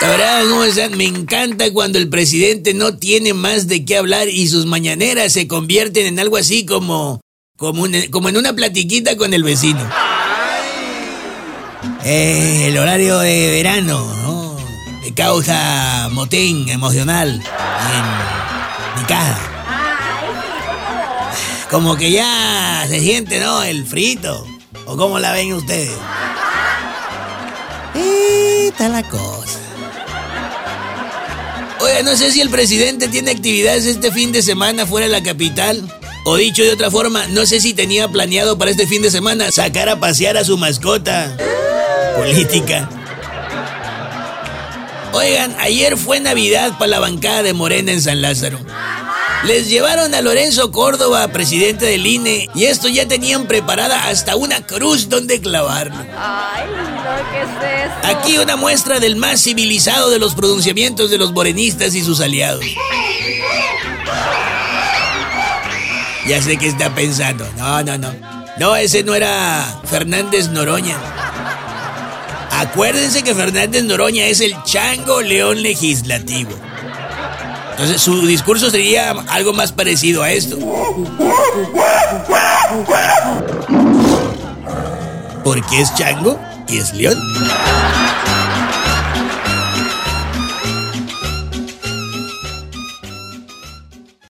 verdad, no, me encanta cuando el presidente no tiene más de qué hablar y sus mañaneras se convierten en algo así como, como, en una platiquita con el vecino. Eh, el horario de verano, ¿no? Causa motín emocional en mi casa. Como que ya se siente, ¿no? El frito. ¿O cómo la ven ustedes? Está la cosa. Oye, no sé si el presidente tiene actividades este fin de semana fuera de la capital. O dicho de otra forma, no sé si tenía planeado para este fin de semana sacar a pasear a su mascota política. Oigan, ayer fue Navidad para la bancada de Morena en San Lázaro. Les llevaron a Lorenzo Córdoba, presidente del INE, y esto ya tenían preparada hasta una cruz donde clavarlo. ¿Qué es esto? Aquí una muestra del más civilizado de los pronunciamientos de los morenistas y sus aliados. Ya sé qué está pensando. No, no, no. No, ese no era Fernández Noroña. Acuérdense que Fernández Noroña es el chango león legislativo. Entonces su discurso sería algo más parecido a esto. Porque es chango y es león.